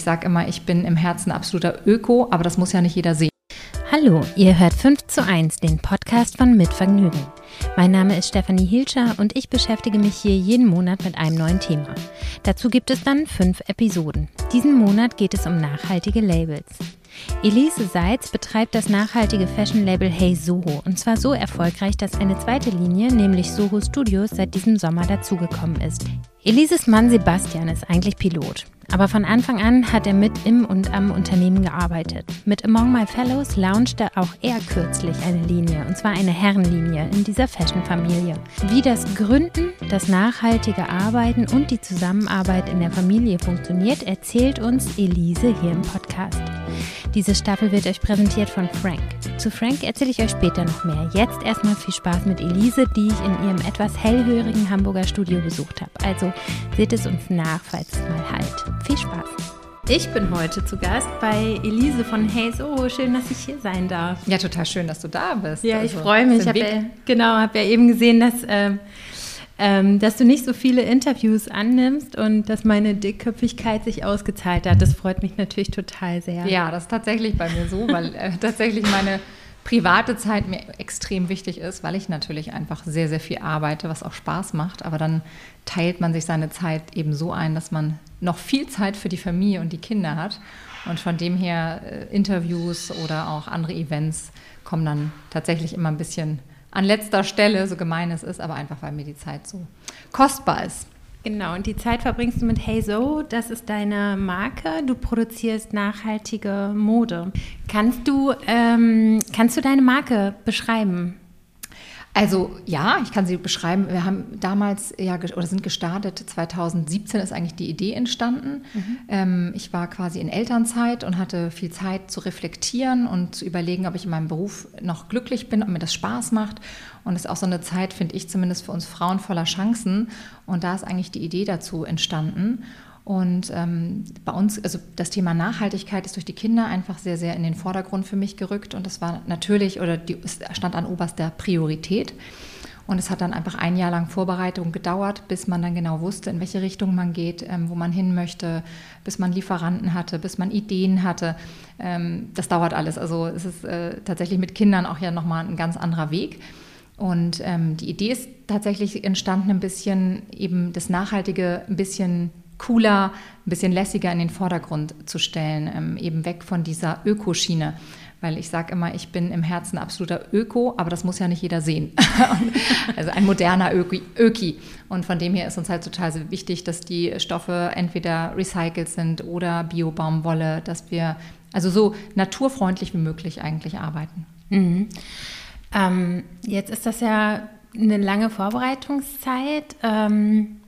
ich sage immer, ich bin im Herzen absoluter Öko, aber das muss ja nicht jeder sehen. Hallo, ihr hört 5 zu 1, den Podcast von Mitvergnügen. Mein Name ist Stefanie Hilscher und ich beschäftige mich hier jeden Monat mit einem neuen Thema. Dazu gibt es dann fünf Episoden. Diesen Monat geht es um nachhaltige Labels. Elise Seitz betreibt das nachhaltige Fashion-Label Hey Soho und zwar so erfolgreich, dass eine zweite Linie, nämlich Soho Studios, seit diesem Sommer dazugekommen ist. Elises Mann Sebastian ist eigentlich Pilot. Aber von Anfang an hat er mit im und am Unternehmen gearbeitet. Mit Among My Fellows launchte auch er kürzlich eine Linie, und zwar eine Herrenlinie in dieser Fashion-Familie. Wie das Gründen, das nachhaltige Arbeiten und die Zusammenarbeit in der Familie funktioniert, erzählt uns Elise hier im Podcast. Diese Staffel wird euch präsentiert von Frank. Zu Frank erzähle ich euch später noch mehr. Jetzt erstmal viel Spaß mit Elise, die ich in ihrem etwas hellhörigen Hamburger Studio besucht habe. Also seht es uns nach, falls es mal halt. Viel Spaß! Ich bin heute zu Gast bei Elise von Hey So. Schön, dass ich hier sein darf. Ja, total schön, dass du da bist. Ja, ich also, freue mich. Ich habe ja, genau, habe ja eben gesehen, dass, äh, ähm, dass du nicht so viele Interviews annimmst und dass meine Dickköpfigkeit sich ausgezahlt hat. Das freut mich natürlich total sehr. Ja, das ist tatsächlich bei mir so, weil äh, tatsächlich meine private Zeit mir extrem wichtig ist, weil ich natürlich einfach sehr, sehr viel arbeite, was auch Spaß macht. Aber dann teilt man sich seine Zeit eben so ein, dass man noch viel Zeit für die Familie und die Kinder hat. Und von dem her äh, Interviews oder auch andere Events kommen dann tatsächlich immer ein bisschen an letzter Stelle, so gemein es ist, aber einfach weil mir die Zeit so kostbar ist. Genau, und die Zeit verbringst du mit Hey So, das ist deine Marke. Du produzierst nachhaltige Mode. Kannst du, ähm, kannst du deine Marke beschreiben? Also ja, ich kann sie beschreiben. Wir haben damals ja oder sind gestartet. 2017 ist eigentlich die Idee entstanden. Mhm. Ähm, ich war quasi in Elternzeit und hatte viel Zeit zu reflektieren und zu überlegen, ob ich in meinem Beruf noch glücklich bin, ob mir das Spaß macht. Und es ist auch so eine Zeit, finde ich zumindest für uns Frauen voller Chancen. Und da ist eigentlich die Idee dazu entstanden. Und ähm, bei uns, also das Thema Nachhaltigkeit ist durch die Kinder einfach sehr, sehr in den Vordergrund für mich gerückt. Und das war natürlich, oder die, stand an oberster Priorität. Und es hat dann einfach ein Jahr lang Vorbereitung gedauert, bis man dann genau wusste, in welche Richtung man geht, ähm, wo man hin möchte, bis man Lieferanten hatte, bis man Ideen hatte. Ähm, das dauert alles. Also es ist äh, tatsächlich mit Kindern auch ja nochmal ein ganz anderer Weg. Und ähm, die Idee ist tatsächlich entstanden, ein bisschen eben das Nachhaltige ein bisschen cooler, ein bisschen lässiger in den Vordergrund zu stellen, ähm, eben weg von dieser Ökoschiene. Weil ich sage immer, ich bin im Herzen absoluter Öko, aber das muss ja nicht jeder sehen. also ein moderner Öki, Öki. Und von dem her ist uns halt total wichtig, dass die Stoffe entweder recycelt sind oder Bio-Baumwolle, dass wir also so naturfreundlich wie möglich eigentlich arbeiten. Mhm. Ähm, jetzt ist das ja eine lange Vorbereitungszeit. Ähm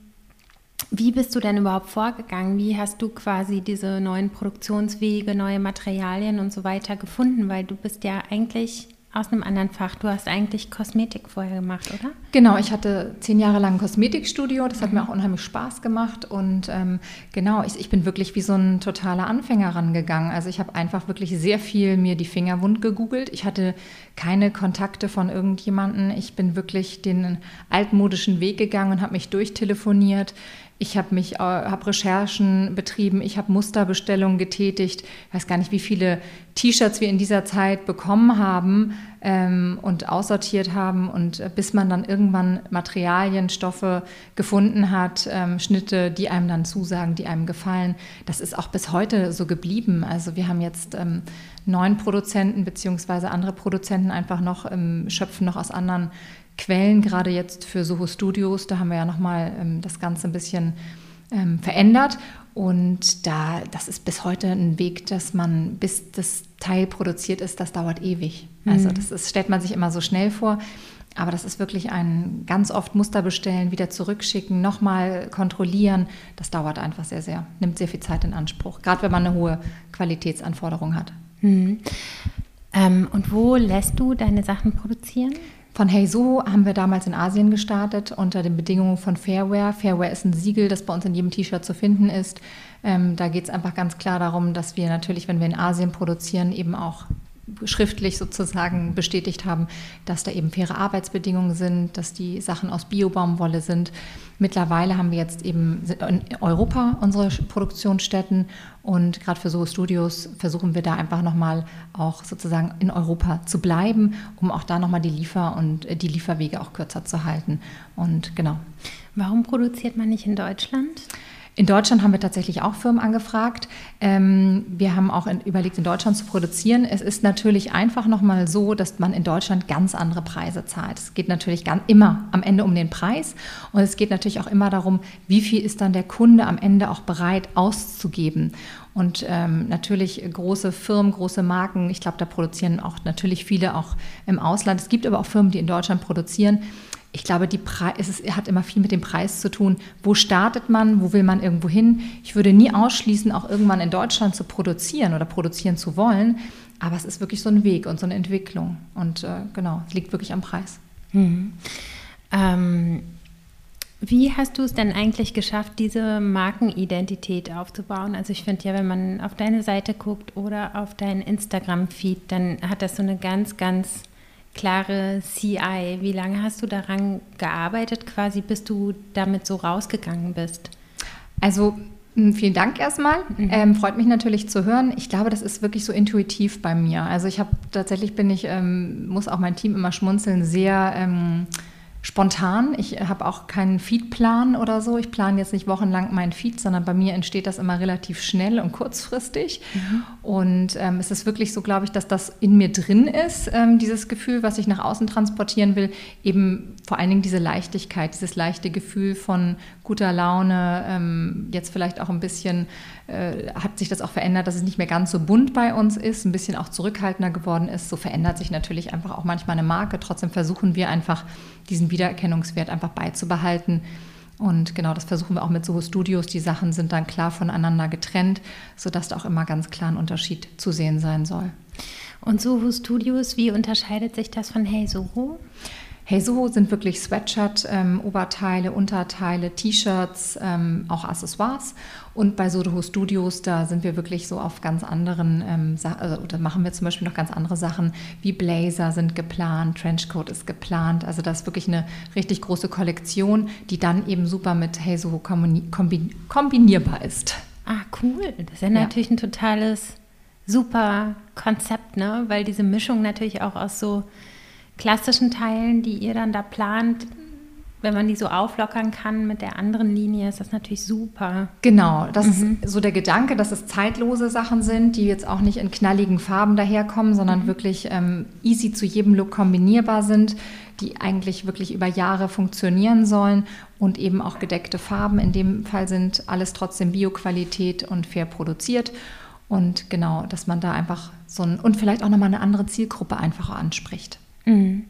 wie bist du denn überhaupt vorgegangen? Wie hast du quasi diese neuen Produktionswege, neue Materialien und so weiter gefunden? Weil du bist ja eigentlich aus einem anderen Fach. Du hast eigentlich Kosmetik vorher gemacht, oder? Genau, ich hatte zehn Jahre lang ein Kosmetikstudio. Das hat mhm. mir auch unheimlich Spaß gemacht. Und ähm, genau, ich, ich, bin wirklich wie so ein totaler Anfänger rangegangen. Also ich habe einfach wirklich sehr viel mir die Finger wund gegoogelt. Ich hatte keine Kontakte von irgendjemanden. Ich bin wirklich den altmodischen Weg gegangen und habe mich durchtelefoniert. Ich habe mich, äh, Recherchen betrieben, ich habe Musterbestellungen getätigt. Ich weiß gar nicht, wie viele T-Shirts wir in dieser Zeit bekommen haben ähm, und aussortiert haben. Und äh, bis man dann irgendwann Materialien, Stoffe gefunden hat, ähm, Schnitte, die einem dann zusagen, die einem gefallen. Das ist auch bis heute so geblieben. Also wir haben jetzt ähm, neun Produzenten beziehungsweise andere Produzenten einfach noch ähm, schöpfen noch aus anderen Quellen, gerade jetzt für Soho Studios. Da haben wir ja nochmal ähm, das Ganze ein bisschen ähm, verändert. Und da, das ist bis heute ein Weg, dass man, bis das Teil produziert ist, das dauert ewig. Also mhm. das ist, stellt man sich immer so schnell vor. Aber das ist wirklich ein ganz oft Muster bestellen, wieder zurückschicken, nochmal kontrollieren. Das dauert einfach sehr, sehr, nimmt sehr viel Zeit in Anspruch, gerade wenn man eine hohe Qualitätsanforderung hat. Mhm. Ähm, und wo lässt du deine Sachen produzieren? Von Hey So haben wir damals in Asien gestartet unter den Bedingungen von Fairware. Fairware ist ein Siegel, das bei uns in jedem T-Shirt zu finden ist. Ähm, da geht es einfach ganz klar darum, dass wir natürlich, wenn wir in Asien produzieren, eben auch schriftlich sozusagen bestätigt haben, dass da eben faire Arbeitsbedingungen sind, dass die Sachen aus Biobaumwolle sind. Mittlerweile haben wir jetzt eben in Europa unsere Produktionsstätten und gerade für so Studios versuchen wir da einfach nochmal auch sozusagen in Europa zu bleiben, um auch da nochmal die Liefer- und die Lieferwege auch kürzer zu halten. Und genau. Warum produziert man nicht in Deutschland? In Deutschland haben wir tatsächlich auch Firmen angefragt. Ähm, wir haben auch in, überlegt, in Deutschland zu produzieren. Es ist natürlich einfach nochmal so, dass man in Deutschland ganz andere Preise zahlt. Es geht natürlich ganz, immer am Ende um den Preis und es geht natürlich auch immer darum, wie viel ist dann der Kunde am Ende auch bereit auszugeben. Und ähm, natürlich große Firmen, große Marken, ich glaube, da produzieren auch natürlich viele auch im Ausland. Es gibt aber auch Firmen, die in Deutschland produzieren ich glaube, die Pre es ist, hat immer viel mit dem Preis zu tun. Wo startet man? Wo will man irgendwo hin? Ich würde nie ausschließen, auch irgendwann in Deutschland zu produzieren oder produzieren zu wollen. Aber es ist wirklich so ein Weg und so eine Entwicklung. Und äh, genau, es liegt wirklich am Preis. Mhm. Ähm, wie hast du es denn eigentlich geschafft, diese Markenidentität aufzubauen? Also ich finde ja, wenn man auf deine Seite guckt oder auf deinen Instagram-Feed, dann hat das so eine ganz, ganz klare CI. Wie lange hast du daran gearbeitet, quasi bis du damit so rausgegangen bist? Also Vielen Dank erstmal. Mhm. Ähm, freut mich natürlich zu hören. Ich glaube, das ist wirklich so intuitiv bei mir. Also ich habe tatsächlich bin ich, ähm, muss auch mein Team immer schmunzeln, sehr ähm, spontan. Ich habe auch keinen Feedplan oder so. Ich plane jetzt nicht wochenlang meinen Feed, sondern bei mir entsteht das immer relativ schnell und kurzfristig. Mhm. Und ähm, es ist wirklich so, glaube ich, dass das in mir drin ist, ähm, dieses Gefühl, was ich nach außen transportieren will. Eben vor allen Dingen diese Leichtigkeit, dieses leichte Gefühl von guter Laune, ähm, jetzt vielleicht auch ein bisschen äh, hat sich das auch verändert, dass es nicht mehr ganz so bunt bei uns ist, ein bisschen auch zurückhaltender geworden ist. So verändert sich natürlich einfach auch manchmal eine Marke. Trotzdem versuchen wir einfach, diesen Wiedererkennungswert einfach beizubehalten. Und genau das versuchen wir auch mit Soho Studios. Die Sachen sind dann klar voneinander getrennt, sodass da auch immer ganz klar ein Unterschied zu sehen sein soll. Und Soho Studios, wie unterscheidet sich das von Hey Soho? Hey Soho sind wirklich Sweatshirt, ähm, Oberteile, Unterteile, T-Shirts, ähm, auch Accessoires. Und bei Soho Studios, da sind wir wirklich so auf ganz anderen, ähm, also da machen wir zum Beispiel noch ganz andere Sachen, wie Blazer sind geplant, Trenchcoat ist geplant. Also das ist wirklich eine richtig große Kollektion, die dann eben super mit Hey Soho kombinierbar ist. Ah, cool. Das ist ja, ja. natürlich ein totales, super Konzept, ne? Weil diese Mischung natürlich auch aus so klassischen Teilen, die ihr dann da plant, wenn man die so auflockern kann mit der anderen Linie, ist das natürlich super. Genau, das mhm. ist so der Gedanke, dass es zeitlose Sachen sind, die jetzt auch nicht in knalligen Farben daherkommen, sondern mhm. wirklich ähm, easy zu jedem Look kombinierbar sind, die eigentlich wirklich über Jahre funktionieren sollen und eben auch gedeckte Farben. In dem Fall sind alles trotzdem Bioqualität und fair produziert. Und genau, dass man da einfach so ein und vielleicht auch nochmal eine andere Zielgruppe einfach anspricht. Mhm.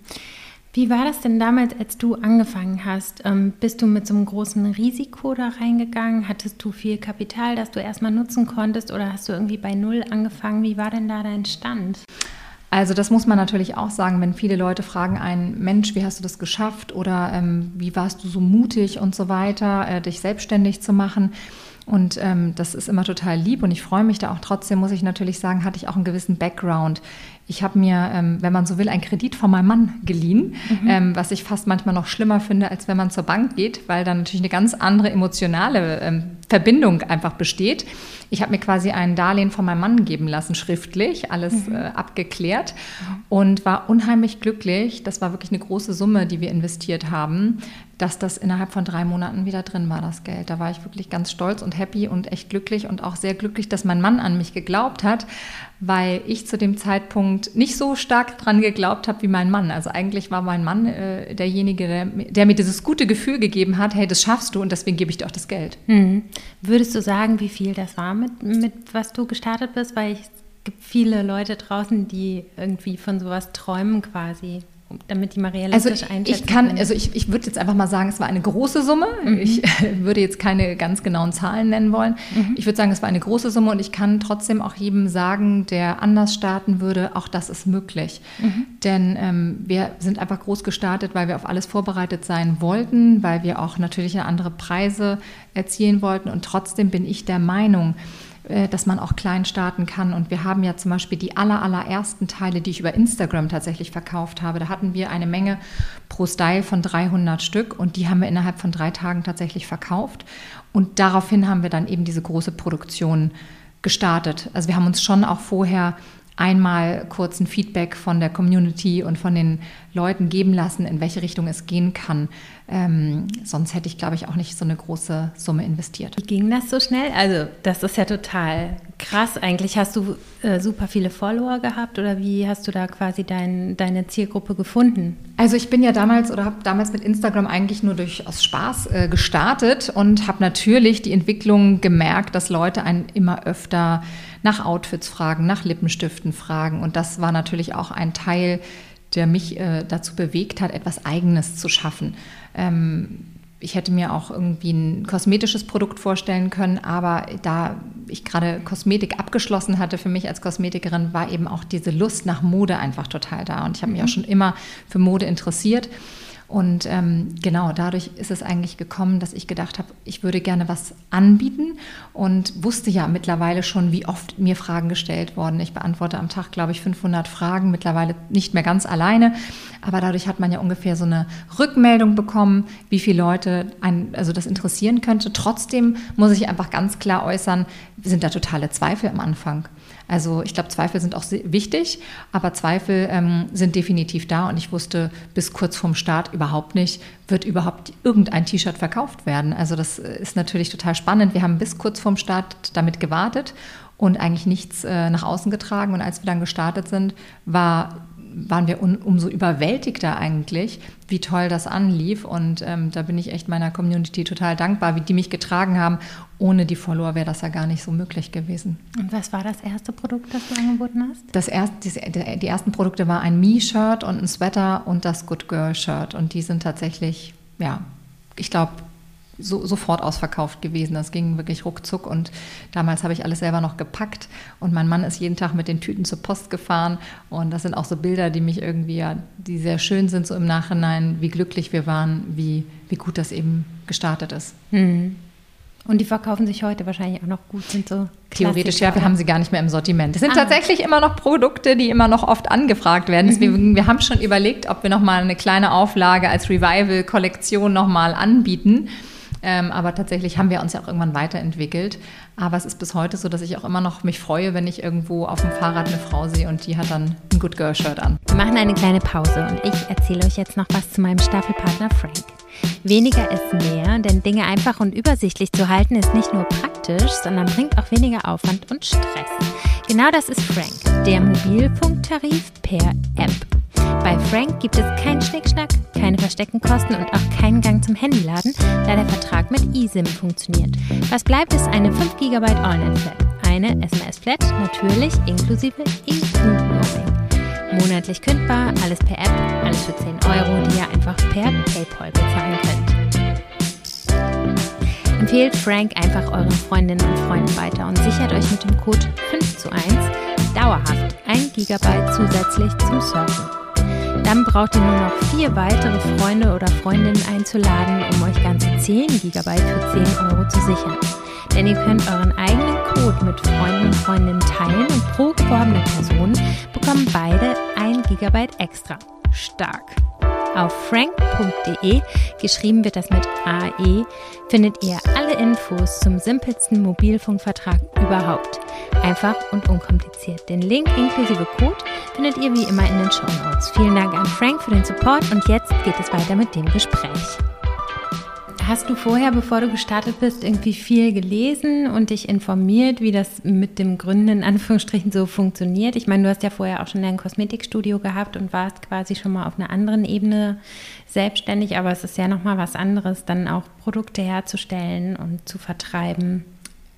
Wie war das denn damals, als du angefangen hast? Ähm, bist du mit so einem großen Risiko da reingegangen? Hattest du viel Kapital, das du erstmal nutzen konntest oder hast du irgendwie bei Null angefangen? Wie war denn da dein Stand? Also das muss man natürlich auch sagen, wenn viele Leute fragen einen, Mensch, wie hast du das geschafft oder ähm, wie warst du so mutig und so weiter, äh, dich selbstständig zu machen. Und ähm, das ist immer total lieb und ich freue mich da auch. Trotzdem muss ich natürlich sagen, hatte ich auch einen gewissen Background. Ich habe mir, ähm, wenn man so will, einen Kredit von meinem Mann geliehen, mhm. ähm, was ich fast manchmal noch schlimmer finde, als wenn man zur Bank geht, weil dann natürlich eine ganz andere emotionale ähm, Verbindung einfach besteht. Ich habe mir quasi ein Darlehen von meinem Mann geben lassen, schriftlich, alles mhm. äh, abgeklärt und war unheimlich glücklich. Das war wirklich eine große Summe, die wir investiert haben, dass das innerhalb von drei Monaten wieder drin war, das Geld. Da war ich wirklich ganz stolz und happy und echt glücklich und auch sehr glücklich, dass mein Mann an mich geglaubt hat, weil ich zu dem Zeitpunkt nicht so stark dran geglaubt habe wie mein Mann. Also eigentlich war mein Mann äh, derjenige, der, der, mir dieses gute Gefühl gegeben hat, hey, das schaffst du und deswegen gebe ich dir auch das Geld. Mhm. Würdest du sagen, wie viel das war mit, mit was du gestartet bist? Weil es gibt viele Leute draußen, die irgendwie von sowas träumen quasi damit die mal realistisch also ich kann, können. Also ich, ich würde jetzt einfach mal sagen, es war eine große Summe. Mhm. Ich würde jetzt keine ganz genauen Zahlen nennen wollen. Mhm. Ich würde sagen, es war eine große Summe und ich kann trotzdem auch jedem sagen, der anders starten würde, auch das ist möglich. Mhm. Denn ähm, wir sind einfach groß gestartet, weil wir auf alles vorbereitet sein wollten, weil wir auch natürlich andere Preise erzielen wollten und trotzdem bin ich der Meinung, äh, dass man auch klein starten kann. Und wir haben ja zum Beispiel die aller, allerersten Teile, die ich über Instagram tatsächlich verkauft habe. Da hatten wir eine Menge pro Style von 300 Stück und die haben wir innerhalb von drei Tagen tatsächlich verkauft. Und daraufhin haben wir dann eben diese große Produktion gestartet. Also wir haben uns schon auch vorher einmal kurz ein Feedback von der Community und von den Leuten geben lassen, in welche Richtung es gehen kann. Ähm, sonst hätte ich, glaube ich, auch nicht so eine große Summe investiert. Wie ging das so schnell? Also, das ist ja total krass. Eigentlich hast du äh, super viele Follower gehabt oder wie hast du da quasi dein, deine Zielgruppe gefunden? Also, ich bin ja damals oder habe damals mit Instagram eigentlich nur durch aus Spaß äh, gestartet und habe natürlich die Entwicklung gemerkt, dass Leute einen immer öfter nach Outfits fragen, nach Lippenstiften fragen. Und das war natürlich auch ein Teil, der mich äh, dazu bewegt hat, etwas Eigenes zu schaffen. Ähm, ich hätte mir auch irgendwie ein kosmetisches Produkt vorstellen können, aber da ich gerade Kosmetik abgeschlossen hatte für mich als Kosmetikerin, war eben auch diese Lust nach Mode einfach total da. Und ich habe mich auch mhm. schon immer für Mode interessiert. Und ähm, genau dadurch ist es eigentlich gekommen, dass ich gedacht habe, ich würde gerne was anbieten und wusste ja mittlerweile schon, wie oft mir Fragen gestellt wurden. Ich beantworte am Tag, glaube ich, 500 Fragen, mittlerweile nicht mehr ganz alleine, aber dadurch hat man ja ungefähr so eine Rückmeldung bekommen, wie viele Leute ein, also das interessieren könnte. Trotzdem muss ich einfach ganz klar äußern, sind da totale Zweifel am Anfang. Also ich glaube, Zweifel sind auch wichtig, aber Zweifel ähm, sind definitiv da und ich wusste bis kurz vorm Start überhaupt nicht, wird überhaupt irgendein T-Shirt verkauft werden. Also das äh, ist natürlich total spannend. Wir haben bis kurz vorm Start damit gewartet und eigentlich nichts äh, nach außen getragen. Und als wir dann gestartet sind, war waren wir un, umso überwältigter eigentlich, wie toll das anlief. Und ähm, da bin ich echt meiner Community total dankbar, wie die mich getragen haben. Ohne die Follower wäre das ja gar nicht so möglich gewesen. Und was war das erste Produkt, das du angeboten hast? Das erste, die ersten Produkte war ein Me-Shirt und ein Sweater und das Good Girl-Shirt. Und die sind tatsächlich, ja, ich glaube, so, sofort ausverkauft gewesen. Das ging wirklich ruckzuck und damals habe ich alles selber noch gepackt und mein Mann ist jeden Tag mit den Tüten zur Post gefahren und das sind auch so Bilder, die mich irgendwie, ja, die sehr schön sind so im Nachhinein, wie glücklich wir waren, wie, wie gut das eben gestartet ist. Mhm. Und die verkaufen sich heute wahrscheinlich auch noch gut, sind so Theoretisch ja, wir haben sie gar nicht mehr im Sortiment. Es sind ah. tatsächlich immer noch Produkte, die immer noch oft angefragt werden. Deswegen, mhm. wir haben schon überlegt, ob wir noch mal eine kleine Auflage als Revival-Kollektion noch mal anbieten. Ähm, aber tatsächlich haben wir uns ja auch irgendwann weiterentwickelt. Aber es ist bis heute so, dass ich auch immer noch mich freue, wenn ich irgendwo auf dem Fahrrad eine Frau sehe und die hat dann ein Good Girl Shirt an. Wir machen eine kleine Pause und ich erzähle euch jetzt noch was zu meinem Staffelpartner Frank. Weniger ist mehr, denn Dinge einfach und übersichtlich zu halten ist nicht nur praktisch, sondern bringt auch weniger Aufwand und Stress. Genau das ist Frank, der Mobilfunktarif per App. Bei Frank gibt es keinen Schnickschnack, keine versteckten Kosten und auch keinen Gang zum Handyladen, da der Vertrag mit eSIM funktioniert. Was bleibt, ist eine 5 GB Allnet-Flat, eine SMS-Flat, natürlich inklusive E-Food-Roaming. Monatlich kündbar, alles per App, alles für 10 Euro, die ihr einfach per PayPal bezahlen könnt. Empfehlt Frank einfach euren Freundinnen und Freunden weiter und sichert euch mit dem Code 5 zu 1 dauerhaft 1 GB zusätzlich zum Surfen. Dann braucht ihr nur noch vier weitere Freunde oder Freundinnen einzuladen, um euch ganze 10 GB für 10 Euro zu sichern. Denn ihr könnt euren eigenen Code mit Freunden und Freundinnen teilen und pro geworbene Person bekommen beide 1 GB extra. Stark! Auf frank.de, geschrieben wird das mit AE, findet ihr alle Infos zum simpelsten Mobilfunkvertrag überhaupt. Einfach und unkompliziert. Den Link inklusive Code findet ihr wie immer in den Show Notes. Vielen Dank an Frank für den Support und jetzt geht es weiter mit dem Gespräch. Hast du vorher, bevor du gestartet bist, irgendwie viel gelesen und dich informiert, wie das mit dem Gründen in Anführungsstrichen so funktioniert? Ich meine, du hast ja vorher auch schon ein Kosmetikstudio gehabt und warst quasi schon mal auf einer anderen Ebene selbstständig, aber es ist ja nochmal was anderes, dann auch Produkte herzustellen und zu vertreiben.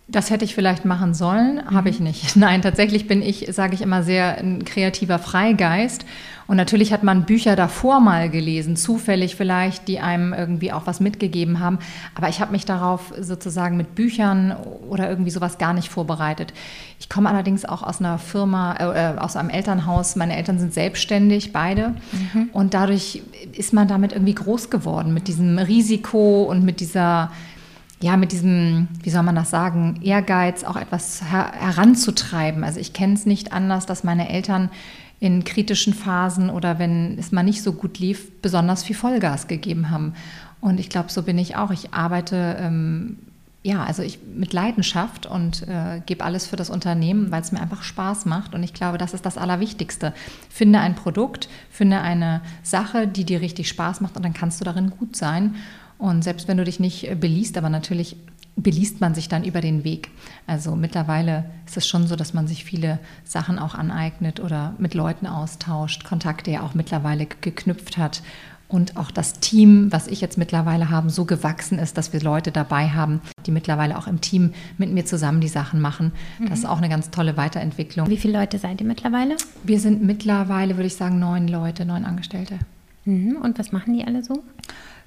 Das hätte ich vielleicht machen sollen, mhm. habe ich nicht. Nein, tatsächlich bin ich, sage ich immer, sehr ein kreativer Freigeist. Und natürlich hat man Bücher davor mal gelesen, zufällig vielleicht, die einem irgendwie auch was mitgegeben haben. Aber ich habe mich darauf sozusagen mit Büchern oder irgendwie sowas gar nicht vorbereitet. Ich komme allerdings auch aus einer Firma, äh, aus einem Elternhaus. Meine Eltern sind selbstständig, beide. Mhm. Und dadurch ist man damit irgendwie groß geworden, mit diesem Risiko und mit dieser ja, mit diesem, wie soll man das sagen, Ehrgeiz auch etwas her heranzutreiben. Also ich kenne es nicht anders, dass meine Eltern in kritischen Phasen oder wenn es mal nicht so gut lief, besonders viel Vollgas gegeben haben. Und ich glaube, so bin ich auch. Ich arbeite ähm, ja, also ich mit Leidenschaft und äh, gebe alles für das Unternehmen, weil es mir einfach Spaß macht. Und ich glaube, das ist das Allerwichtigste. Finde ein Produkt, finde eine Sache, die dir richtig Spaß macht und dann kannst du darin gut sein. Und selbst wenn du dich nicht äh, beliest, aber natürlich beliest man sich dann über den Weg. Also mittlerweile ist es schon so, dass man sich viele Sachen auch aneignet oder mit Leuten austauscht, Kontakte ja auch mittlerweile geknüpft hat und auch das Team, was ich jetzt mittlerweile habe, so gewachsen ist, dass wir Leute dabei haben, die mittlerweile auch im Team mit mir zusammen die Sachen machen. Mhm. Das ist auch eine ganz tolle Weiterentwicklung. Wie viele Leute seid ihr mittlerweile? Wir sind mittlerweile, würde ich sagen, neun Leute, neun Angestellte. Mhm. Und was machen die alle so?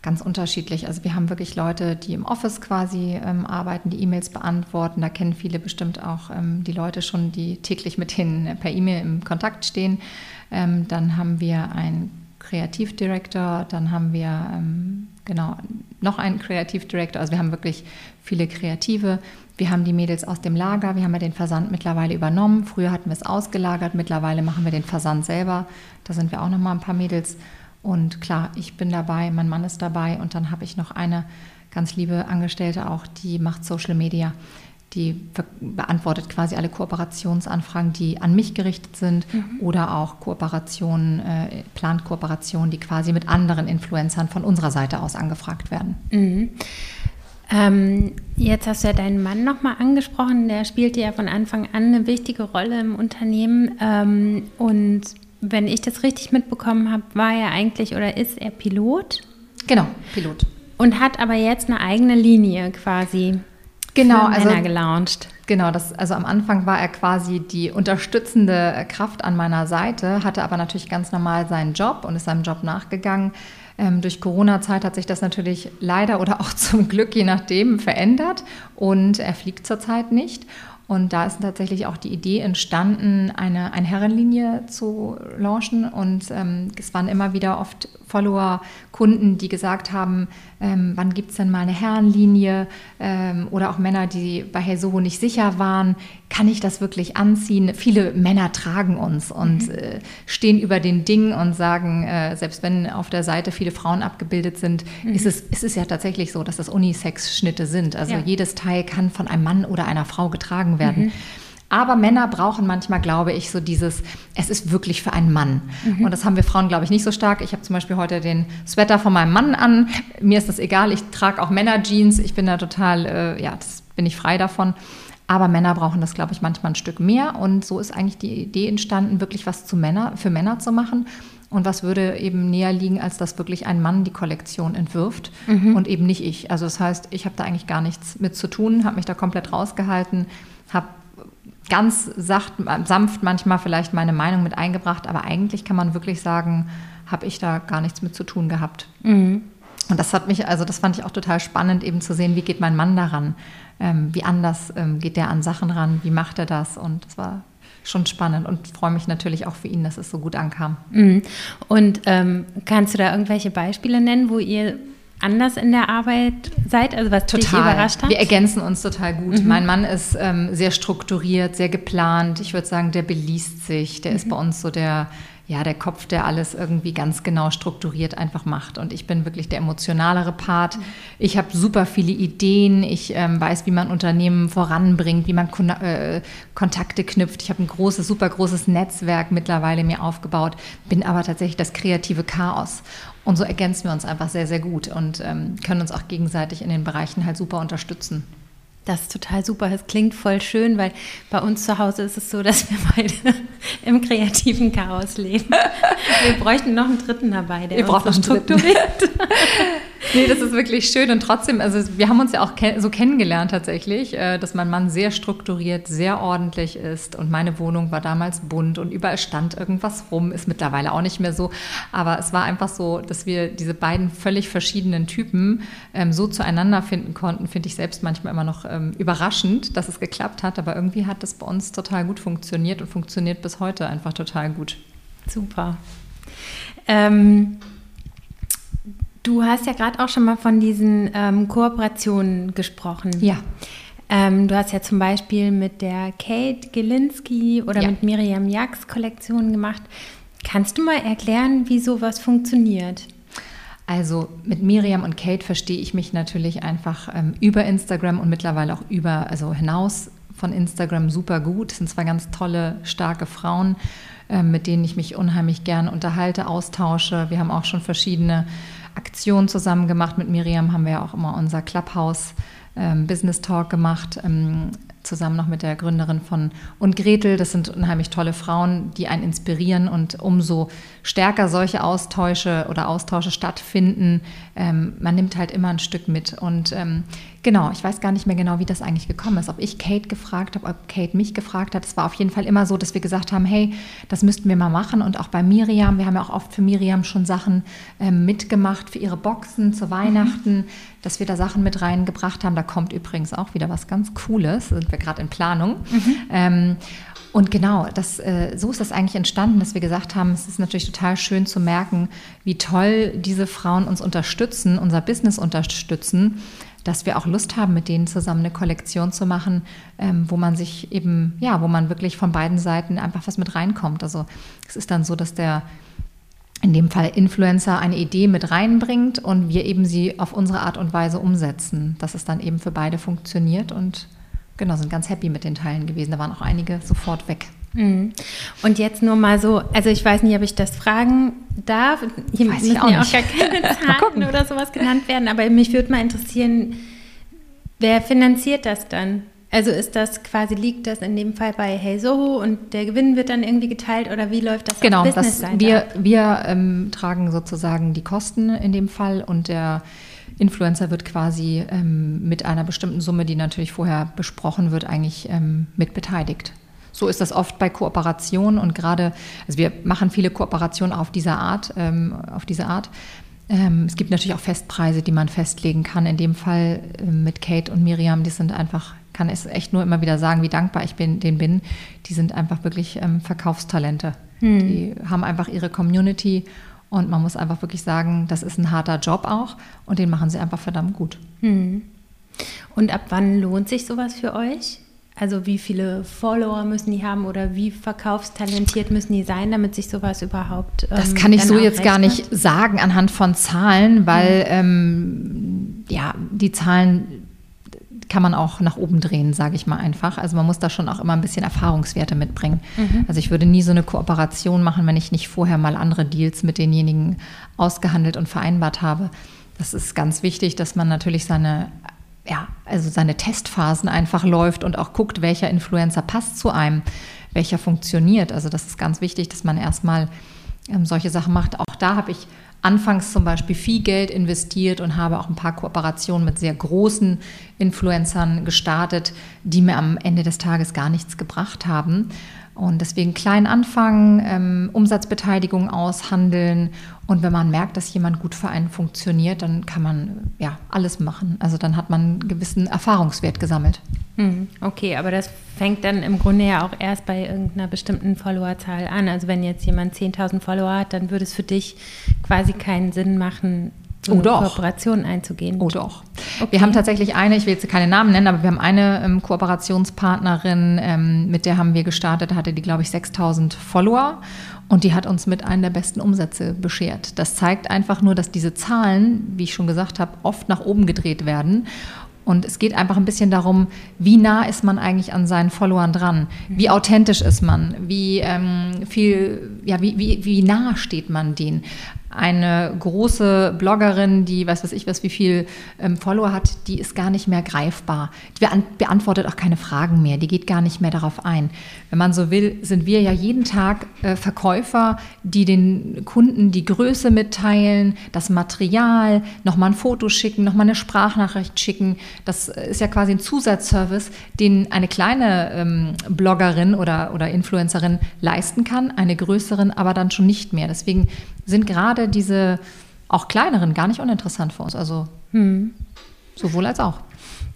Ganz unterschiedlich. Also wir haben wirklich Leute, die im Office quasi ähm, arbeiten, die E-Mails beantworten. Da kennen viele bestimmt auch ähm, die Leute schon, die täglich mit denen per E-Mail im Kontakt stehen. Ähm, dann haben wir einen Kreativdirektor, dann haben wir ähm, genau noch einen Kreativdirektor. Also wir haben wirklich viele Kreative. Wir haben die Mädels aus dem Lager. Wir haben ja den Versand mittlerweile übernommen. Früher hatten wir es ausgelagert. Mittlerweile machen wir den Versand selber. Da sind wir auch noch mal ein paar Mädels. Und klar, ich bin dabei, mein Mann ist dabei und dann habe ich noch eine ganz liebe Angestellte auch, die macht Social Media. Die beantwortet quasi alle Kooperationsanfragen, die an mich gerichtet sind mhm. oder auch Kooperationen, äh, plant Kooperationen, die quasi mit anderen Influencern von unserer Seite aus angefragt werden. Mhm. Ähm, jetzt hast du ja deinen Mann nochmal angesprochen, der spielte ja von Anfang an eine wichtige Rolle im Unternehmen ähm, und wenn ich das richtig mitbekommen habe, war er eigentlich oder ist er Pilot? Genau, Pilot. Und hat aber jetzt eine eigene Linie quasi genau, für Männer also, gelauncht. Genau, das, also am Anfang war er quasi die unterstützende Kraft an meiner Seite, hatte aber natürlich ganz normal seinen Job und ist seinem Job nachgegangen. Ähm, durch Corona-Zeit hat sich das natürlich leider oder auch zum Glück, je nachdem, verändert und er fliegt zurzeit nicht. Und da ist tatsächlich auch die Idee entstanden, eine, eine Herrenlinie zu launchen. Und ähm, es waren immer wieder oft Follower, Kunden, die gesagt haben, ähm, wann gibt es denn mal eine Herrenlinie? Ähm, oder auch Männer, die bei Hey Soho nicht sicher waren, kann ich das wirklich anziehen? Viele Männer tragen uns und mhm. äh, stehen über den Dingen und sagen, äh, selbst wenn auf der Seite viele Frauen abgebildet sind, mhm. ist, es, ist es ja tatsächlich so, dass das Unisex-Schnitte sind. Also ja. jedes Teil kann von einem Mann oder einer Frau getragen werden. Mhm. Aber Männer brauchen manchmal, glaube ich, so dieses, es ist wirklich für einen Mann. Mhm. Und das haben wir Frauen, glaube ich, nicht so stark. Ich habe zum Beispiel heute den Sweater von meinem Mann an. Mir ist das egal. Ich trage auch Männerjeans. Ich bin da total, äh, ja, das bin ich frei davon. Aber Männer brauchen das, glaube ich, manchmal ein Stück mehr. Und so ist eigentlich die Idee entstanden, wirklich was zu Männer, für Männer zu machen. Und was würde eben näher liegen, als dass wirklich ein Mann die Kollektion entwirft mhm. und eben nicht ich. Also das heißt, ich habe da eigentlich gar nichts mit zu tun, habe mich da komplett rausgehalten, habe ganz sacht, sanft manchmal vielleicht meine Meinung mit eingebracht, aber eigentlich kann man wirklich sagen, habe ich da gar nichts mit zu tun gehabt. Mhm. Und das hat mich, also das fand ich auch total spannend, eben zu sehen, wie geht mein Mann daran, ähm, wie anders ähm, geht der an Sachen ran, wie macht er das? Und das war schon spannend und freue mich natürlich auch für ihn, dass es so gut ankam. Mhm. Und ähm, kannst du da irgendwelche Beispiele nennen, wo ihr anders in der Arbeit seid? Also was total. dich überrascht hat? Wir ergänzen uns total gut. Mhm. Mein Mann ist ähm, sehr strukturiert, sehr geplant. Ich würde sagen, der beliest sich. Der mhm. ist bei uns so der, ja, der Kopf, der alles irgendwie ganz genau strukturiert einfach macht. Und ich bin wirklich der emotionalere Part. Mhm. Ich habe super viele Ideen. Ich ähm, weiß, wie man Unternehmen voranbringt, wie man Kon äh, Kontakte knüpft. Ich habe ein großes, super großes Netzwerk mittlerweile mir aufgebaut, bin aber tatsächlich das kreative Chaos. Und so ergänzen wir uns einfach sehr, sehr gut und ähm, können uns auch gegenseitig in den Bereichen halt super unterstützen. Das ist total super. Es klingt voll schön, weil bei uns zu Hause ist es so, dass wir beide im kreativen Chaos leben. Wir bräuchten noch einen dritten dabei, der wir uns strukturiert. nee, das ist wirklich schön und trotzdem, also wir haben uns ja auch so kennengelernt tatsächlich, äh, dass mein Mann sehr strukturiert, sehr ordentlich ist und meine Wohnung war damals bunt und überall stand irgendwas rum, ist mittlerweile auch nicht mehr so, aber es war einfach so, dass wir diese beiden völlig verschiedenen Typen ähm, so zueinander finden konnten, finde ich selbst manchmal immer noch ähm, überraschend, dass es geklappt hat, aber irgendwie hat das bei uns total gut funktioniert und funktioniert bis heute einfach total gut. Super. Ähm, Du hast ja gerade auch schon mal von diesen ähm, Kooperationen gesprochen. Ja. Ähm, du hast ja zum Beispiel mit der Kate Gelinski oder Ja. mit Miriam Jax Kollektionen gemacht. Kannst du mal erklären, wie sowas funktioniert? Also mit Miriam und Kate verstehe ich mich natürlich einfach ähm, über Instagram und mittlerweile auch über, also hinaus von Instagram super gut. Das sind zwei ganz tolle, starke Frauen, ähm, mit denen ich mich unheimlich gern unterhalte, austausche. Wir haben auch schon verschiedene Aktionen zusammen gemacht. Mit Miriam haben wir ja auch immer unser Clubhouse ähm, Business Talk gemacht. Ähm, zusammen noch mit der Gründerin von und Gretel. Das sind unheimlich tolle Frauen, die einen inspirieren und umso stärker solche Austausche oder Austausche stattfinden, ähm, man nimmt halt immer ein Stück mit. Und ähm, genau, ich weiß gar nicht mehr genau, wie das eigentlich gekommen ist. Ob ich Kate gefragt habe, ob Kate mich gefragt hat. Es war auf jeden Fall immer so, dass wir gesagt haben, hey, das müssten wir mal machen. Und auch bei Miriam, wir haben ja auch oft für Miriam schon Sachen ähm, mitgemacht für ihre Boxen zu Weihnachten, dass wir da Sachen mit reingebracht haben. Da kommt übrigens auch wieder was ganz Cooles. Sind wir gerade in Planung. Ähm, und genau, das, äh, so ist das eigentlich entstanden, dass wir gesagt haben, es ist natürlich total schön zu merken, wie toll diese Frauen uns unterstützen, unser Business unterstützen, dass wir auch Lust haben, mit denen zusammen eine Kollektion zu machen, ähm, wo man sich eben, ja, wo man wirklich von beiden Seiten einfach was mit reinkommt. Also es ist dann so, dass der in dem Fall Influencer eine Idee mit reinbringt und wir eben sie auf unsere Art und Weise umsetzen, dass es dann eben für beide funktioniert und genau, sind ganz happy mit den Teilen gewesen. Da waren auch einige sofort weg. Mhm. Und jetzt nur mal so, also ich weiß nicht, ob ich das fragen darf. Hier Weiß ich müssen auch ja auch gar keine. Zahlen oder sowas genannt werden, aber mich würde mal interessieren, wer finanziert das dann? Also ist das quasi, liegt das in dem Fall bei Hey Soho und der Gewinn wird dann irgendwie geteilt oder wie läuft das Genau, das, wir, ab? wir ähm, tragen sozusagen die Kosten in dem Fall und der Influencer wird quasi ähm, mit einer bestimmten Summe, die natürlich vorher besprochen wird, eigentlich ähm, mit beteiligt. So ist das oft bei Kooperationen und gerade, also wir machen viele Kooperationen auf diese Art, ähm, auf diese Art. Ähm, es gibt natürlich auch Festpreise, die man festlegen kann. In dem Fall ähm, mit Kate und Miriam, die sind einfach, kann es echt nur immer wieder sagen, wie dankbar ich bin, denen bin. Die sind einfach wirklich ähm, Verkaufstalente. Die haben einfach ihre Community und man muss einfach wirklich sagen, das ist ein harter Job auch und den machen sie einfach verdammt gut. Und ab wann lohnt sich sowas für euch? Also wie viele Follower müssen die haben oder wie verkaufstalentiert müssen die sein, damit sich sowas überhaupt Das ähm, kann ich so jetzt gar nicht sagen anhand von Zahlen, weil ähm, ja, die Zahlen kann man auch nach oben drehen, sage ich mal einfach. Also man muss da schon auch immer ein bisschen Erfahrungswerte mitbringen. Also ich würde nie so eine Kooperation machen, wenn ich nicht vorher mal andere Deals mit denjenigen ausgehandelt und vereinbart habe. Das ist ganz wichtig, dass man natürlich seine ja, also seine Testphasen einfach läuft und auch guckt, welcher Influencer passt zu einem, welcher funktioniert. Also das ist ganz wichtig, dass man erstmal ähm, solche Sachen macht. Auch da habe ich anfangs zum Beispiel viel Geld investiert und habe auch ein paar Kooperationen mit sehr großen Influencern gestartet, die mir am Ende des Tages gar nichts gebracht haben. Und deswegen klein anfangen, ähm, Umsatzbeteiligung aushandeln. Und wenn man merkt, dass jemand gut für einen funktioniert, dann kann man ja alles machen. Also dann hat man einen gewissen Erfahrungswert gesammelt. Hm, Okay, aber das fängt dann im Grunde ja auch erst bei irgendeiner bestimmten Followerzahl an. Also wenn jetzt jemand 10.000 Follower hat, dann würde es für dich quasi keinen Sinn machen, Oh, eine doch. Kooperation einzugehen. Oh doch. Okay. Wir haben tatsächlich eine, ich will jetzt keine Namen nennen, aber wir haben eine ähm, Kooperationspartnerin, ähm, mit der haben wir gestartet, hatte die, glaube ich, 6000 Follower und die hat uns mit einem der besten Umsätze beschert. Das zeigt einfach nur, dass diese Zahlen, wie ich schon gesagt habe, oft nach oben gedreht werden. Und es geht einfach ein bisschen darum, wie nah ist man eigentlich an seinen Followern dran? Wie authentisch ist man? Wie ähm, viel, ja, wie, wie, wie nah steht man denen? Eine große Bloggerin, die weiß was ich was, wie viel ähm, Follower hat, die ist gar nicht mehr greifbar. Die beant beantwortet auch keine Fragen mehr. Die geht gar nicht mehr darauf ein. Wenn man so will, sind wir ja jeden Tag äh, Verkäufer, die den Kunden die Größe mitteilen, das Material, nochmal ein Foto schicken, nochmal eine Sprachnachricht schicken. Das ist ja quasi ein Zusatzservice, den eine kleine ähm, Bloggerin oder, oder Influencerin leisten kann, eine größeren aber dann schon nicht mehr. Deswegen sind gerade diese auch kleineren gar nicht uninteressant für uns. Also sowohl als auch.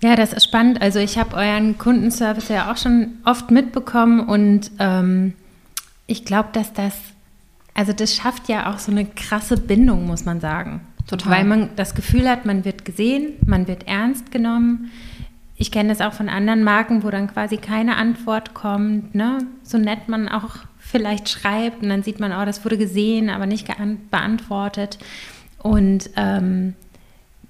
Ja, das ist spannend. Also ich habe euren Kundenservice ja auch schon oft mitbekommen und ähm, ich glaube, dass das, also das schafft ja auch so eine krasse Bindung, muss man sagen. Total. Weil man das Gefühl hat, man wird gesehen, man wird ernst genommen. Ich kenne das auch von anderen Marken, wo dann quasi keine Antwort kommt. Ne? So nett man auch vielleicht schreibt und dann sieht man, oh, das wurde gesehen, aber nicht beantwortet. Und ähm,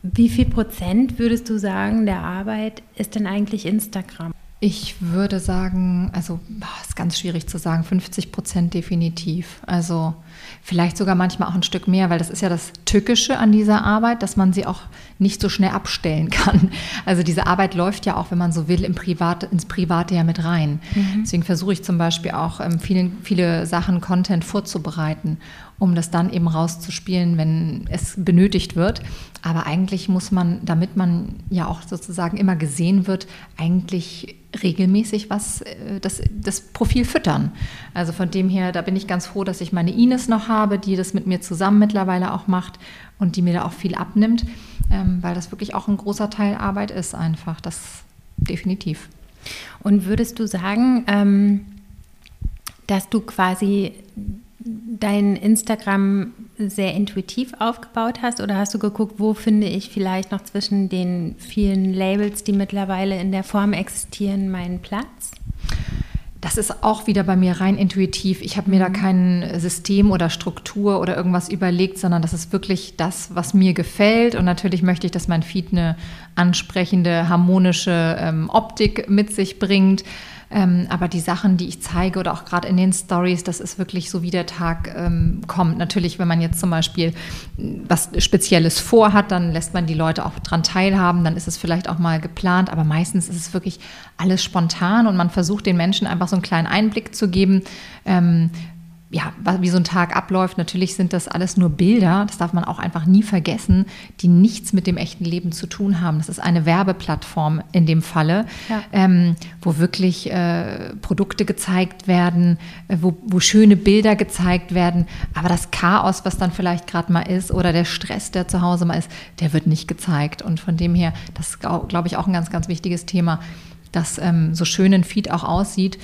wie viel Prozent würdest du sagen, der Arbeit ist denn eigentlich Instagram? Ich würde sagen, also ist ganz schwierig zu sagen, 50 Prozent definitiv. Also vielleicht sogar manchmal auch ein Stück mehr, weil das ist ja das Tückische an dieser Arbeit, dass man sie auch nicht so schnell abstellen kann. Also diese Arbeit läuft ja auch, wenn man so will, im Privat, ins Private ja mit rein. Mhm. Deswegen versuche ich zum Beispiel auch ähm, viele, viele Sachen, Content vorzubereiten um das dann eben rauszuspielen, wenn es benötigt wird. Aber eigentlich muss man, damit man ja auch sozusagen immer gesehen wird, eigentlich regelmäßig was, äh, das, das Profil füttern. Also von dem her, da bin ich ganz froh, dass ich meine Ines noch habe, die das mit mir zusammen mittlerweile auch macht und die mir da auch viel abnimmt, ähm, weil das wirklich auch ein großer Teil Arbeit ist einfach. Das definitiv. Und würdest du sagen, ähm, dass du quasi dein Instagram sehr intuitiv aufgebaut hast oder hast du geguckt, wo finde ich vielleicht noch zwischen den vielen Labels, die mittlerweile in der Form existieren, meinen Platz? Das ist auch wieder bei mir rein intuitiv. Ich habe mir da mhm. kein System oder Struktur oder irgendwas überlegt, sondern das ist wirklich das, was mir gefällt. Und natürlich möchte ich, dass mein Feed eine ansprechende, harmonische ähm, Optik mit sich bringt. Ähm, aber die Sachen, die ich zeige oder auch gerade in den Stories, das ist wirklich so, wie der Tag ähm, kommt. Natürlich, wenn man jetzt zum Beispiel was Spezielles vorhat, dann lässt man die Leute auch dran teilhaben, dann ist es vielleicht auch mal geplant, aber meistens ist es wirklich alles spontan und man versucht den Menschen einfach so einen kleinen Einblick zu geben, ähm, ja, wie so ein Tag abläuft. Natürlich sind das alles nur Bilder, das darf man auch einfach nie vergessen, die nichts mit dem echten Leben zu tun haben. Das ist eine Werbeplattform in dem Falle, ja. ähm, wo wirklich äh, Produkte gezeigt werden, äh, wo, wo schöne Bilder gezeigt werden. Aber das Chaos, was dann vielleicht gerade mal ist, oder der Stress, der zu Hause mal ist, der wird nicht gezeigt. Und von dem her, das ist, glaube ich, auch ein ganz, ganz wichtiges Thema, dass ähm, so schön ein Feed auch aussieht.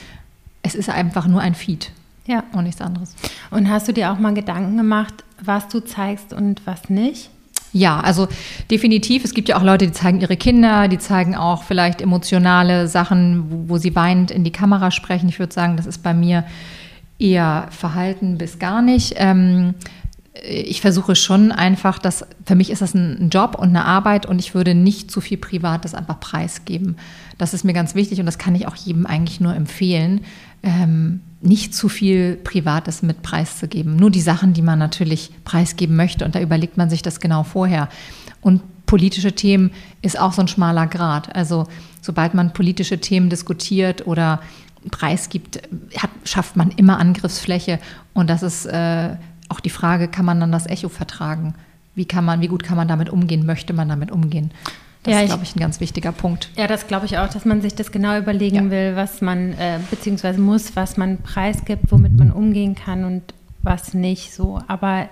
Es ist einfach nur ein Feed. Ja. Und nichts anderes. Und hast du dir auch mal Gedanken gemacht, was du zeigst und was nicht? Ja, also definitiv. Es gibt ja auch Leute, die zeigen ihre Kinder, die zeigen auch vielleicht emotionale Sachen, wo, wo sie weinend in die Kamera sprechen. Ich würde sagen, das ist bei mir eher verhalten bis gar nicht. Ähm, ich versuche schon einfach, dass für mich ist das ein Job und eine Arbeit und ich würde nicht zu viel Privates einfach preisgeben. Das ist mir ganz wichtig und das kann ich auch jedem eigentlich nur empfehlen. Ähm, nicht zu viel Privates mit preiszugeben. Nur die Sachen, die man natürlich preisgeben möchte. Und da überlegt man sich das genau vorher. Und politische Themen ist auch so ein schmaler Grad. Also sobald man politische Themen diskutiert oder preisgibt, hat, schafft man immer Angriffsfläche. Und das ist äh, auch die Frage, kann man dann das Echo vertragen? Wie kann man, wie gut kann man damit umgehen? Möchte man damit umgehen? Das ja, ist, glaube ich, ein ganz wichtiger Punkt. Ja, das glaube ich auch, dass man sich das genau überlegen ja. will, was man äh, beziehungsweise muss, was man preisgibt, womit man umgehen kann und was nicht so. Aber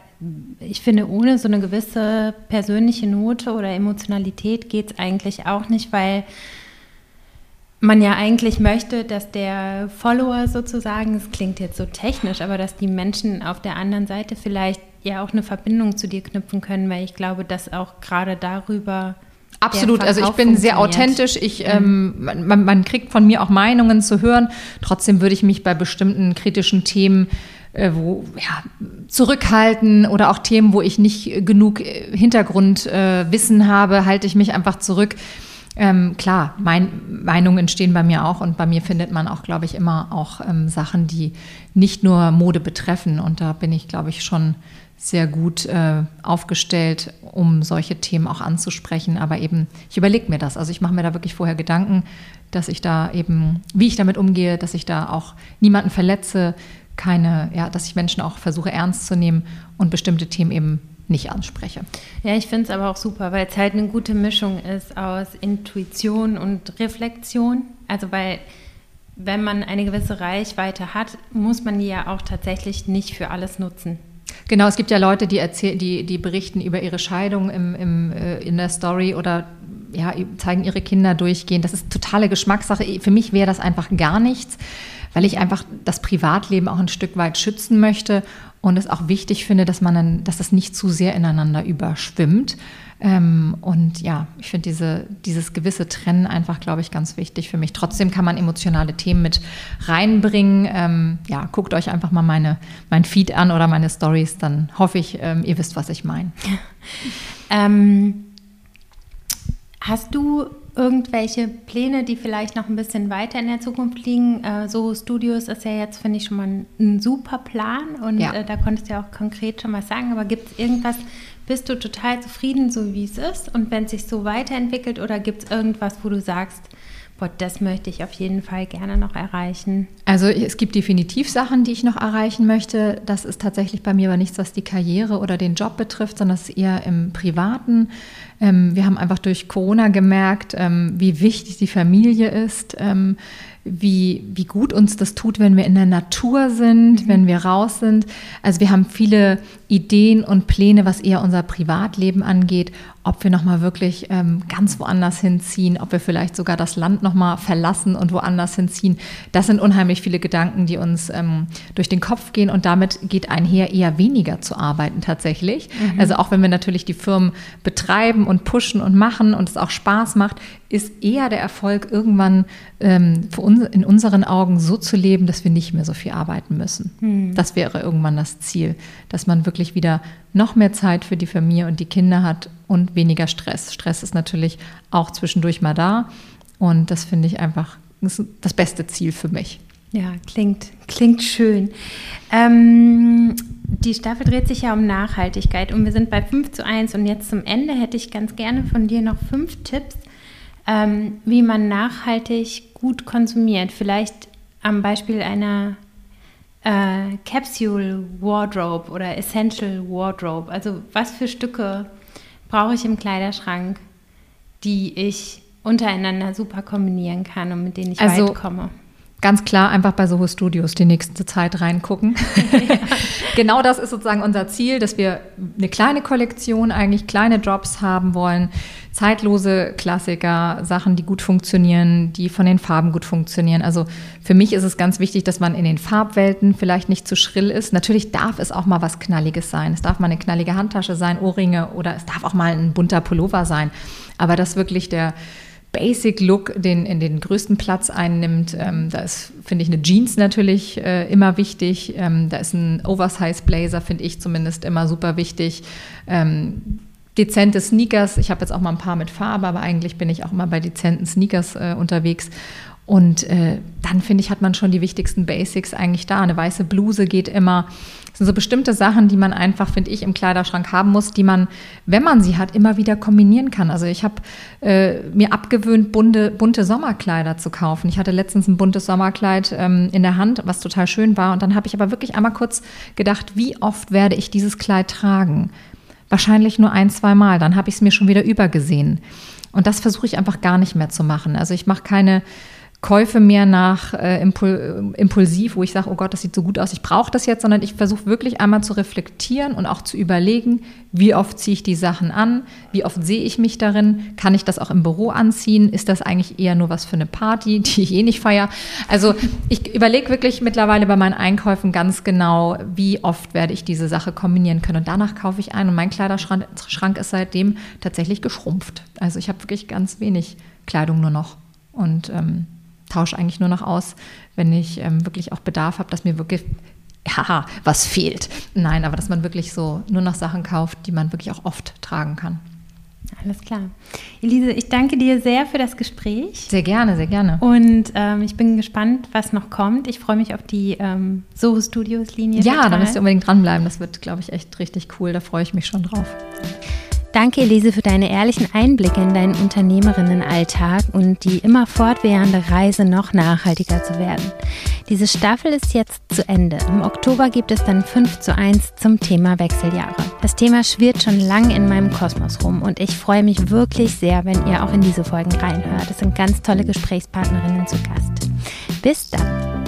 ich finde, ohne so eine gewisse persönliche Note oder Emotionalität geht es eigentlich auch nicht, weil man ja eigentlich möchte, dass der Follower sozusagen, es klingt jetzt so technisch, aber dass die Menschen auf der anderen Seite vielleicht ja auch eine Verbindung zu dir knüpfen können, weil ich glaube, dass auch gerade darüber Absolut, also ich bin sehr authentisch. Ich, mhm. ähm, man, man, kriegt von mir auch Meinungen zu hören. Trotzdem würde ich mich bei bestimmten kritischen Themen äh, wo, ja, zurückhalten oder auch Themen, wo ich nicht genug äh, Hintergrundwissen äh, habe, halte ich mich einfach zurück. Ähm, klar, mein, Meinungen entstehen bei mir auch und bei mir findet man auch, glaube ich, immer auch ähm, Sachen, die nicht nur Mode betreffen. Und da bin ich, glaube ich, schon sehr gut äh, aufgestellt, um solche Themen auch anzusprechen. Aber eben, ich überlege mir das. Also ich mache mir da wirklich vorher Gedanken, dass ich da eben, wie ich damit umgehe, dass ich da auch niemanden verletze, keine, ja, dass ich Menschen auch versuche ernst zu nehmen und bestimmte Themen eben nicht anspreche. Ja, ich finde es aber auch super, weil es halt eine gute Mischung ist aus Intuition und Reflexion. Also weil wenn man eine gewisse Reichweite hat, muss man die ja auch tatsächlich nicht für alles nutzen. Genau, es gibt ja Leute, die, erzählen, die, die berichten über ihre Scheidung im, im, äh, in der Story oder ja, zeigen ihre Kinder durchgehen. Das ist totale Geschmackssache. Für mich wäre das einfach gar nichts, weil ich einfach das Privatleben auch ein Stück weit schützen möchte und es auch wichtig finde, dass man dann, dass das nicht zu sehr ineinander überschwimmt. Ähm, und ja, ich finde diese, dieses gewisse Trennen einfach, glaube ich, ganz wichtig für mich. Trotzdem kann man emotionale Themen mit reinbringen. Ähm, ja, guckt euch einfach mal meine, mein Feed an oder meine Stories, dann hoffe ich, ähm, ihr wisst, was ich meine. Ähm, hast du irgendwelche Pläne, die vielleicht noch ein bisschen weiter in der Zukunft liegen? Äh, Soho Studios ist ja jetzt, finde ich, schon mal ein, ein super Plan und ja. äh, da konntest du ja auch konkret schon was sagen. Aber gibt es irgendwas, bist du total zufrieden, so wie es ist? Und wenn es sich so weiterentwickelt oder gibt es irgendwas, wo du sagst, boah, das möchte ich auf jeden Fall gerne noch erreichen? Also es gibt definitiv Sachen, die ich noch erreichen möchte. Das ist tatsächlich bei mir aber nichts, was die Karriere oder den Job betrifft, sondern es ist eher im Privaten. Ähm, wir haben einfach durch Corona gemerkt, ähm, wie wichtig die Familie ist ähm, wie, wie gut uns das tut, wenn wir in der Natur sind, mhm. wenn wir raus sind. Also wir haben viele Ideen und Pläne, was eher unser Privatleben angeht, ob wir nochmal wirklich ähm, ganz woanders hinziehen, ob wir vielleicht sogar das Land nochmal verlassen und woanders hinziehen. Das sind unheimlich viele Gedanken, die uns ähm, durch den Kopf gehen und damit geht einher, eher weniger zu arbeiten tatsächlich. Mhm. Also auch wenn wir natürlich die Firmen betreiben und pushen und machen und es auch Spaß macht, ist eher der Erfolg irgendwann ähm, uns, in unseren Augen so zu leben, dass wir nicht mehr so viel arbeiten müssen. Mhm. Das wäre irgendwann das Ziel, dass man wirklich wieder noch mehr Zeit für die Familie und die Kinder hat und weniger Stress. Stress ist natürlich auch zwischendurch mal da und das finde ich einfach das, das beste Ziel für mich. Ja, klingt, klingt schön. Ähm, die Staffel dreht sich ja um Nachhaltigkeit und wir sind bei 5 zu 1 und jetzt zum Ende hätte ich ganz gerne von dir noch fünf Tipps, ähm, wie man nachhaltig gut konsumiert. Vielleicht am Beispiel einer äh, Capsule Wardrobe oder Essential Wardrobe. Also was für Stücke brauche ich im Kleiderschrank, die ich untereinander super kombinieren kann und mit denen ich also, weit komme? Ganz klar, einfach bei Soho Studios die nächste Zeit reingucken. Ja. genau das ist sozusagen unser Ziel, dass wir eine kleine Kollektion, eigentlich kleine Drops haben wollen. Zeitlose Klassiker, Sachen, die gut funktionieren, die von den Farben gut funktionieren. Also für mich ist es ganz wichtig, dass man in den Farbwelten vielleicht nicht zu schrill ist. Natürlich darf es auch mal was Knalliges sein. Es darf mal eine knallige Handtasche sein, Ohrringe oder es darf auch mal ein bunter Pullover sein. Aber das wirklich der Basic Look den, in den größten Platz einnimmt. Ähm, da ist, finde ich, eine Jeans natürlich äh, immer wichtig. Ähm, da ist ein Oversize Blazer, finde ich zumindest immer super wichtig. Ähm, dezente Sneakers. Ich habe jetzt auch mal ein paar mit Farbe, aber eigentlich bin ich auch immer bei dezenten Sneakers äh, unterwegs. Und äh, dann finde ich, hat man schon die wichtigsten Basics eigentlich da. Eine weiße Bluse geht immer. Das sind so bestimmte Sachen, die man einfach, finde ich, im Kleiderschrank haben muss, die man, wenn man sie hat, immer wieder kombinieren kann. Also ich habe äh, mir abgewöhnt, bunte, bunte Sommerkleider zu kaufen. Ich hatte letztens ein buntes Sommerkleid ähm, in der Hand, was total schön war. Und dann habe ich aber wirklich einmal kurz gedacht, wie oft werde ich dieses Kleid tragen? Wahrscheinlich nur ein, zwei Mal. Dann habe ich es mir schon wieder übergesehen. Und das versuche ich einfach gar nicht mehr zu machen. Also ich mache keine Käufe mehr nach äh, impul impulsiv, wo ich sage, oh Gott, das sieht so gut aus, ich brauche das jetzt, sondern ich versuche wirklich einmal zu reflektieren und auch zu überlegen, wie oft ziehe ich die Sachen an, wie oft sehe ich mich darin, kann ich das auch im Büro anziehen, ist das eigentlich eher nur was für eine Party, die ich eh nicht feiere. Also ich überlege wirklich mittlerweile bei meinen Einkäufen ganz genau, wie oft werde ich diese Sache kombinieren können und danach kaufe ich ein und mein Kleiderschrank Schrank ist seitdem tatsächlich geschrumpft. Also ich habe wirklich ganz wenig Kleidung nur noch und ähm, tausche eigentlich nur noch aus, wenn ich ähm, wirklich auch Bedarf habe, dass mir wirklich ja, was fehlt. Nein, aber dass man wirklich so nur noch Sachen kauft, die man wirklich auch oft tragen kann. Alles klar. Elise, ich danke dir sehr für das Gespräch. Sehr gerne, sehr gerne. Und ähm, ich bin gespannt, was noch kommt. Ich freue mich auf die ähm, Soho Studios Linie. Ja, total. da müsst ihr unbedingt dranbleiben. Das wird, glaube ich, echt richtig cool. Da freue ich mich schon drauf. Danke, Elise, für deine ehrlichen Einblicke in deinen Unternehmerinnenalltag und die immer fortwährende Reise, noch nachhaltiger zu werden. Diese Staffel ist jetzt zu Ende. Im Oktober gibt es dann 5 zu 1 zum Thema Wechseljahre. Das Thema schwirrt schon lange in meinem Kosmos rum und ich freue mich wirklich sehr, wenn ihr auch in diese Folgen reinhört. Es sind ganz tolle Gesprächspartnerinnen zu Gast. Bis dann.